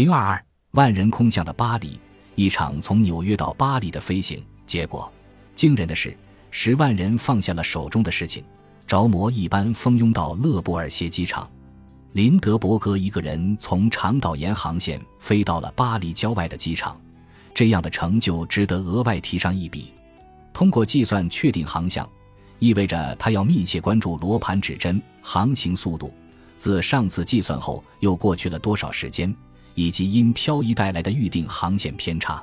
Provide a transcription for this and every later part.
零二二万人空巷的巴黎，一场从纽约到巴黎的飞行，结果惊人的是，十万人放下了手中的事情，着魔一般蜂拥到勒布尔歇机场。林德伯格一个人从长岛沿航线飞到了巴黎郊外的机场，这样的成就值得额外提上一笔。通过计算确定航向，意味着他要密切关注罗盘指针、航行速度，自上次计算后又过去了多少时间，以及因漂移带来的预定航线偏差。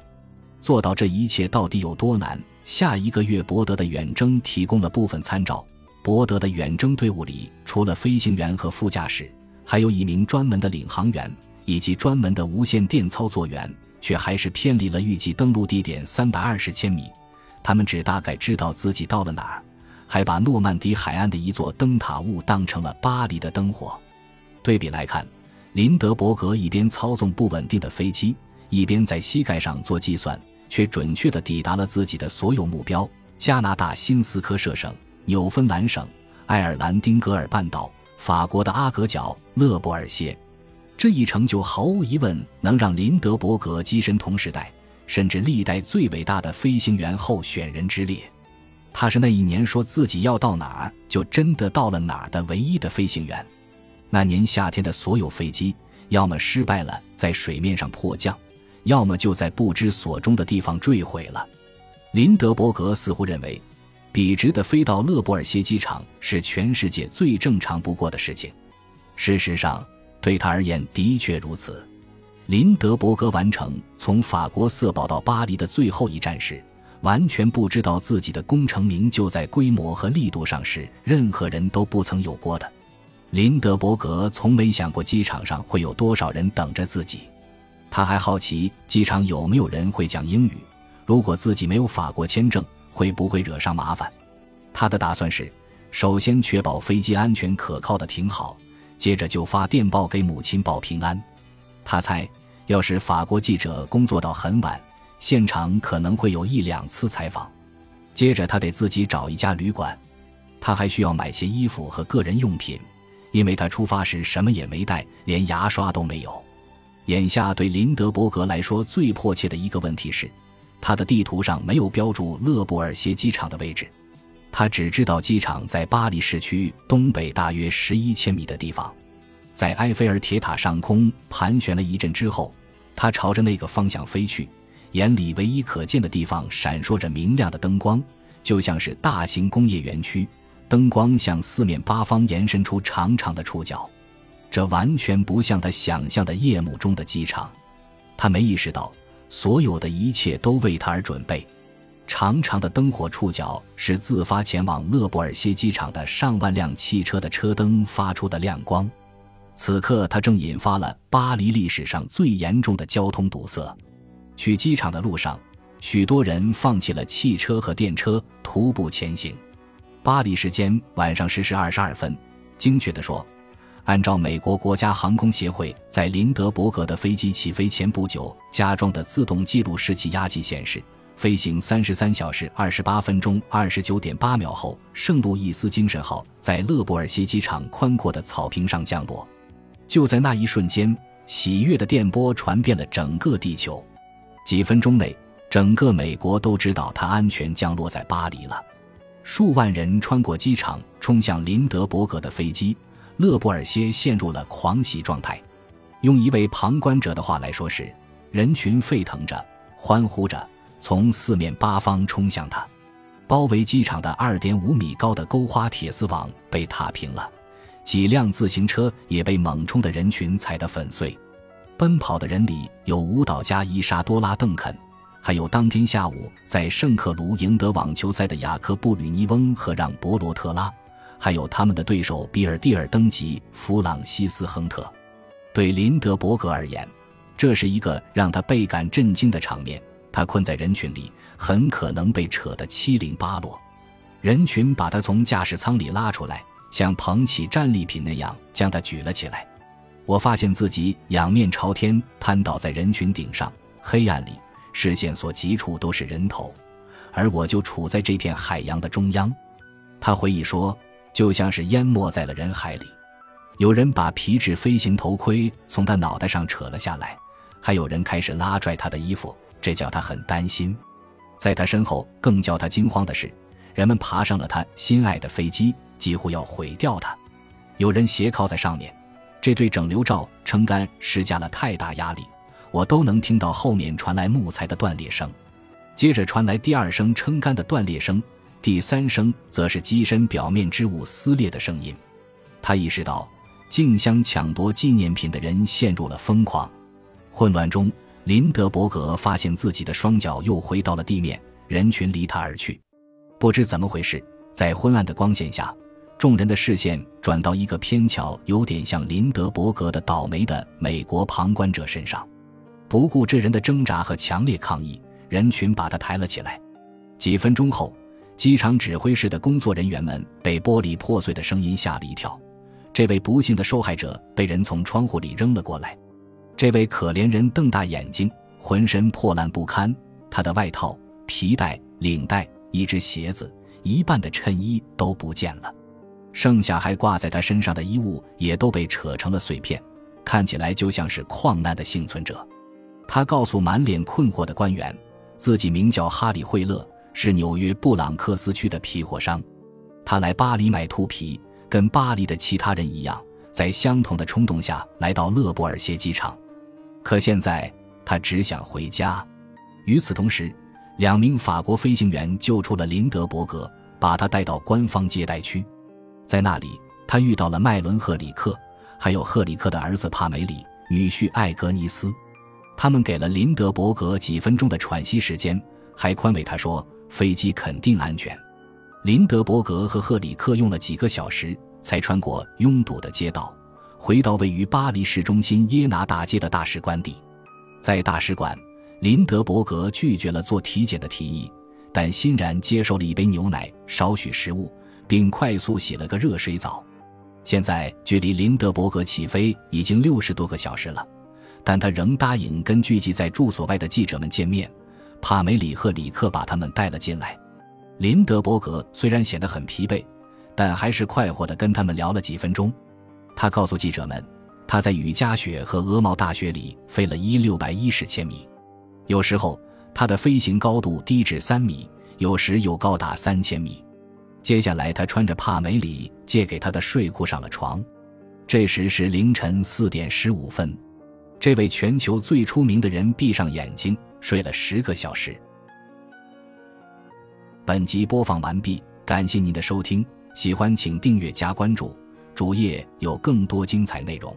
做到这一切到底有多难？下一个月，博德的远征提供了部分参照。博德的远征队伍里，除了飞行员和副驾驶。还有一名专门的领航员，以及专门的无线电操作员，却还是偏离了预计登陆地点三百二十千米。他们只大概知道自己到了哪儿，还把诺曼底海岸的一座灯塔误当成了巴黎的灯火。对比来看，林德伯格一边操纵不稳定的飞机，一边在膝盖上做计算，却准确地抵达了自己的所有目标：加拿大新斯科舍省、纽芬兰省、爱尔兰丁格尔半岛。法国的阿格角、勒布尔歇，这一成就毫无疑问能让林德伯格跻身同时代甚至历代最伟大的飞行员候选人之列。他是那一年说自己要到哪儿就真的到了哪儿的唯一的飞行员。那年夏天的所有飞机，要么失败了在水面上迫降，要么就在不知所终的地方坠毁了。林德伯格似乎认为。笔直的飞到勒布尔歇机场是全世界最正常不过的事情。事实上，对他而言的确如此。林德伯格完成从法国瑟堡到巴黎的最后一站时，完全不知道自己的功成名就在规模和力度上是任何人都不曾有过的。林德伯格从没想过机场上会有多少人等着自己。他还好奇机场有没有人会讲英语。如果自己没有法国签证，会不会惹上麻烦？他的打算是，首先确保飞机安全可靠的停好，接着就发电报给母亲报平安。他猜，要是法国记者工作到很晚，现场可能会有一两次采访。接着他得自己找一家旅馆，他还需要买些衣服和个人用品，因为他出发时什么也没带，连牙刷都没有。眼下对林德伯格来说最迫切的一个问题是。他的地图上没有标注勒布尔歇机场的位置，他只知道机场在巴黎市区东北大约十一千米的地方。在埃菲尔铁塔上空盘旋了一阵之后，他朝着那个方向飞去，眼里唯一可见的地方闪烁着明亮的灯光，就像是大型工业园区，灯光向四面八方延伸出长长的触角。这完全不像他想象的夜幕中的机场，他没意识到。所有的一切都为他而准备。长长的灯火触角是自发前往勒布尔歇机场的上万辆汽车的车灯发出的亮光。此刻，它正引发了巴黎历史上最严重的交通堵塞。去机场的路上，许多人放弃了汽车和电车，徒步前行。巴黎时间晚上十时二十二分，精确地说。按照美国国家航空协会在林德伯格的飞机起飞前不久加装的自动记录式气压计显示，飞行三十三小时二十八分钟二十九点八秒后，圣路易斯精神号在勒布尔西机场宽阔的草坪上降落。就在那一瞬间，喜悦的电波传遍了整个地球。几分钟内，整个美国都知道它安全降落在巴黎了。数万人穿过机场，冲向林德伯格的飞机。勒布尔歇陷入了狂喜状态，用一位旁观者的话来说是：人群沸腾着，欢呼着，从四面八方冲向他。包围机场的二点五米高的钩花铁丝网被踏平了，几辆自行车也被猛冲的人群踩得粉碎。奔跑的人里有舞蹈家伊莎多拉·邓肯，还有当天下午在圣克卢赢得网球赛的雅克布·吕尼翁和让·博罗特拉。还有他们的对手比尔蒂尔登吉、弗朗西斯亨特。对林德伯格而言，这是一个让他倍感震惊的场面。他困在人群里，很可能被扯得七零八落。人群把他从驾驶舱里拉出来，像捧起战利品那样将他举了起来。我发现自己仰面朝天瘫倒在人群顶上，黑暗里视线所及处都是人头，而我就处在这片海洋的中央。他回忆说。就像是淹没在了人海里，有人把皮质飞行头盔从他脑袋上扯了下来，还有人开始拉拽他的衣服，这叫他很担心。在他身后，更叫他惊慌的是，人们爬上了他心爱的飞机，几乎要毁掉它。有人斜靠在上面，这对整流罩撑杆施加了太大压力，我都能听到后面传来木材的断裂声。接着传来第二声撑杆的断裂声，第三声则是机身表面织物撕裂的声音。他意识到，竞相抢夺纪念品的人陷入了疯狂。混乱中，林德伯格发现自己的双脚又回到了地面，人群离他而去。不知怎么回事，在昏暗的光线下，众人的视线转到一个偏巧有点像林德伯格的倒霉的美国旁观者身上。不顾这人的挣扎和强烈抗议，人群把他抬了起来。几分钟后，机场指挥室的工作人员们被玻璃破碎的声音吓了一跳。这位不幸的受害者被人从窗户里扔了过来。这位可怜人瞪大眼睛，浑身破烂不堪，他的外套、皮带、领带、一只鞋子、一半的衬衣都不见了，剩下还挂在他身上的衣物也都被扯成了碎片，看起来就像是矿难的幸存者。他告诉满脸困惑的官员，自己名叫哈里·惠勒，是纽约布朗克斯区的皮货商，他来巴黎买兔皮。跟巴黎的其他人一样，在相同的冲动下来到勒布尔谢机场，可现在他只想回家。与此同时，两名法国飞行员救出了林德伯格，把他带到官方接待区。在那里，他遇到了麦伦·赫里克，还有赫里克的儿子帕梅里、女婿艾格尼斯。他们给了林德伯格几分钟的喘息时间，还宽慰他说：“飞机肯定安全。”林德伯格和赫里克用了几个小时，才穿过拥堵的街道，回到位于巴黎市中心耶拿大街的大使官邸。在大使馆，林德伯格拒绝了做体检的提议，但欣然接受了一杯牛奶、少许食物，并快速洗了个热水澡。现在距离林德伯格起飞已经六十多个小时了，但他仍答应跟聚集在住所外的记者们见面。帕梅里和里克把他们带了进来。林德伯格虽然显得很疲惫，但还是快活地跟他们聊了几分钟。他告诉记者们，他在雨夹雪和鹅毛大雪里飞了一六百一十千米，有时候他的飞行高度低至三米，有时又高达三千米。接下来，他穿着帕梅里借给他的睡裤上了床。这时是凌晨四点十五分，这位全球最出名的人闭上眼睛睡了十个小时。本集播放完毕，感谢您的收听，喜欢请订阅加关注，主页有更多精彩内容。